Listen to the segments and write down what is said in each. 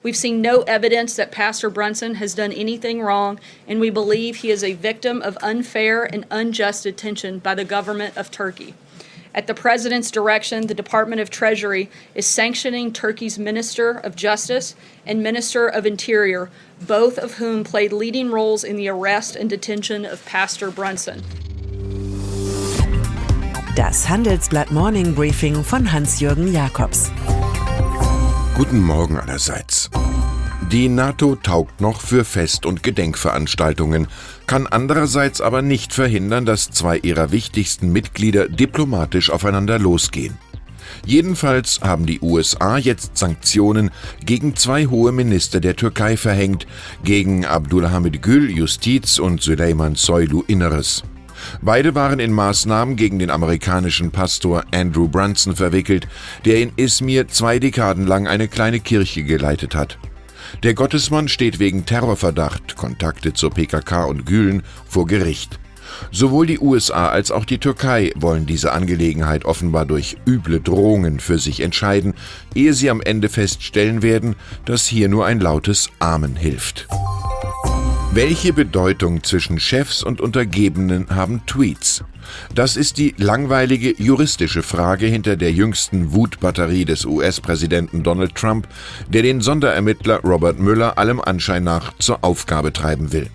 We've seen no evidence that Pastor Brunson has done anything wrong, and we believe he is a victim of unfair and unjust detention by the government of Turkey. At the President's direction, the Department of Treasury is sanctioning Turkey's Minister of Justice and Minister of Interior, both of whom played leading roles in the arrest and detention of Pastor Brunson. Das Handelsblatt Morning Briefing von Hans-Jürgen Jakobs. Guten Morgen allerseits. Die NATO taugt noch für Fest- und Gedenkveranstaltungen, kann andererseits aber nicht verhindern, dass zwei ihrer wichtigsten Mitglieder diplomatisch aufeinander losgehen. Jedenfalls haben die USA jetzt Sanktionen gegen zwei hohe Minister der Türkei verhängt, gegen Abdulhamid Gül Justiz und Süleyman Soylu Inneres. Beide waren in Maßnahmen gegen den amerikanischen Pastor Andrew Brunson verwickelt, der in Izmir zwei Dekaden lang eine kleine Kirche geleitet hat. Der Gottesmann steht wegen Terrorverdacht, Kontakte zur PKK und Gülen vor Gericht. Sowohl die USA als auch die Türkei wollen diese Angelegenheit offenbar durch üble Drohungen für sich entscheiden, ehe sie am Ende feststellen werden, dass hier nur ein lautes Amen hilft. Welche Bedeutung zwischen Chefs und Untergebenen haben Tweets? Das ist die langweilige juristische Frage hinter der jüngsten Wutbatterie des US-Präsidenten Donald Trump, der den Sonderermittler Robert Mueller allem Anschein nach zur Aufgabe treiben will.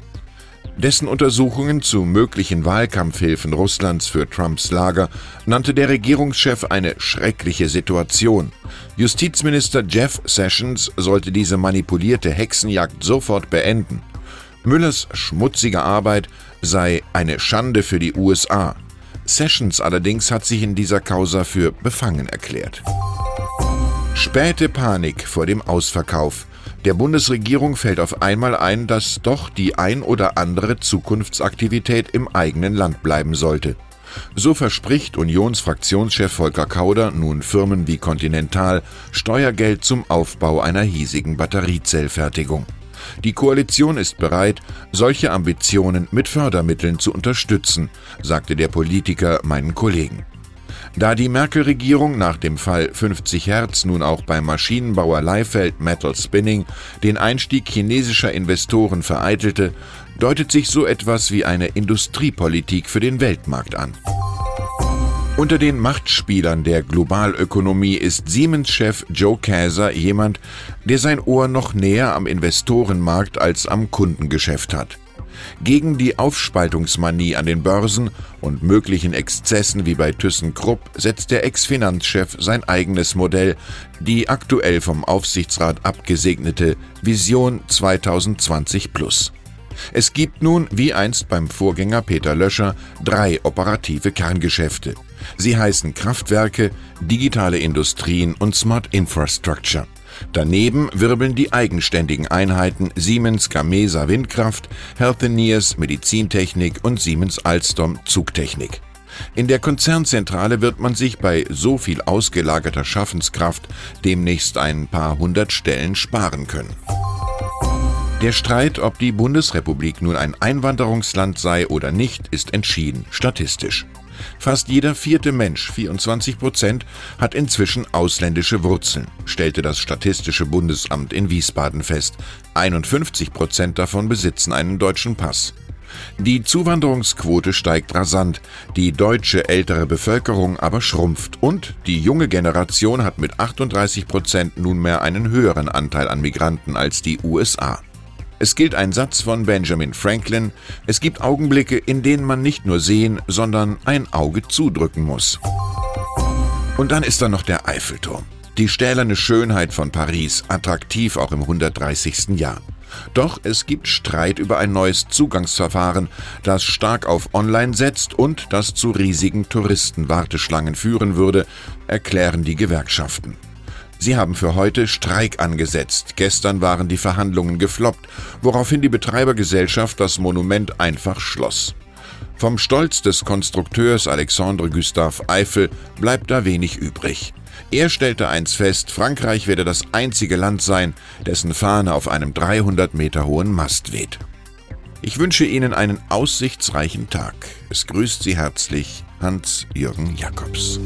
Dessen Untersuchungen zu möglichen Wahlkampfhilfen Russlands für Trumps Lager nannte der Regierungschef eine schreckliche Situation. Justizminister Jeff Sessions sollte diese manipulierte Hexenjagd sofort beenden. Müllers schmutzige Arbeit sei eine Schande für die USA. Sessions allerdings hat sich in dieser Causa für befangen erklärt. Späte Panik vor dem Ausverkauf. Der Bundesregierung fällt auf einmal ein, dass doch die ein oder andere Zukunftsaktivität im eigenen Land bleiben sollte. So verspricht Unionsfraktionschef Volker Kauder nun Firmen wie Continental Steuergeld zum Aufbau einer hiesigen Batteriezellfertigung. Die Koalition ist bereit, solche Ambitionen mit Fördermitteln zu unterstützen, sagte der Politiker meinen Kollegen. Da die Merkel-Regierung nach dem Fall 50 Hertz nun auch beim Maschinenbauer Leifeld Metal Spinning den Einstieg chinesischer Investoren vereitelte, deutet sich so etwas wie eine Industriepolitik für den Weltmarkt an. Unter den Machtspielern der Globalökonomie ist Siemens-Chef Joe Käser jemand, der sein Ohr noch näher am Investorenmarkt als am Kundengeschäft hat. Gegen die Aufspaltungsmanie an den Börsen und möglichen Exzessen wie bei ThyssenKrupp setzt der Ex-Finanzchef sein eigenes Modell, die aktuell vom Aufsichtsrat abgesegnete Vision 2020 Plus. Es gibt nun, wie einst beim Vorgänger Peter Löscher, drei operative Kerngeschäfte. Sie heißen Kraftwerke, digitale Industrien und Smart Infrastructure. Daneben wirbeln die eigenständigen Einheiten Siemens Gamesa Windkraft, Healthineers Medizintechnik und Siemens Alstom Zugtechnik. In der Konzernzentrale wird man sich bei so viel ausgelagerter Schaffenskraft demnächst ein paar hundert Stellen sparen können. Der Streit, ob die Bundesrepublik nun ein Einwanderungsland sei oder nicht, ist entschieden, statistisch. Fast jeder vierte Mensch, 24 Prozent, hat inzwischen ausländische Wurzeln, stellte das Statistische Bundesamt in Wiesbaden fest. 51 Prozent davon besitzen einen deutschen Pass. Die Zuwanderungsquote steigt rasant, die deutsche ältere Bevölkerung aber schrumpft und die junge Generation hat mit 38 Prozent nunmehr einen höheren Anteil an Migranten als die USA. Es gilt ein Satz von Benjamin Franklin, es gibt Augenblicke, in denen man nicht nur sehen, sondern ein Auge zudrücken muss. Und dann ist da noch der Eiffelturm. Die stählerne Schönheit von Paris, attraktiv auch im 130. Jahr. Doch es gibt Streit über ein neues Zugangsverfahren, das stark auf Online setzt und das zu riesigen Touristenwarteschlangen führen würde, erklären die Gewerkschaften. Sie haben für heute Streik angesetzt. Gestern waren die Verhandlungen gefloppt, woraufhin die Betreibergesellschaft das Monument einfach schloss. Vom Stolz des Konstrukteurs Alexandre Gustave Eiffel bleibt da wenig übrig. Er stellte einst fest, Frankreich werde das einzige Land sein, dessen Fahne auf einem 300 Meter hohen Mast weht. Ich wünsche Ihnen einen aussichtsreichen Tag. Es grüßt Sie herzlich Hans-Jürgen Jakobs.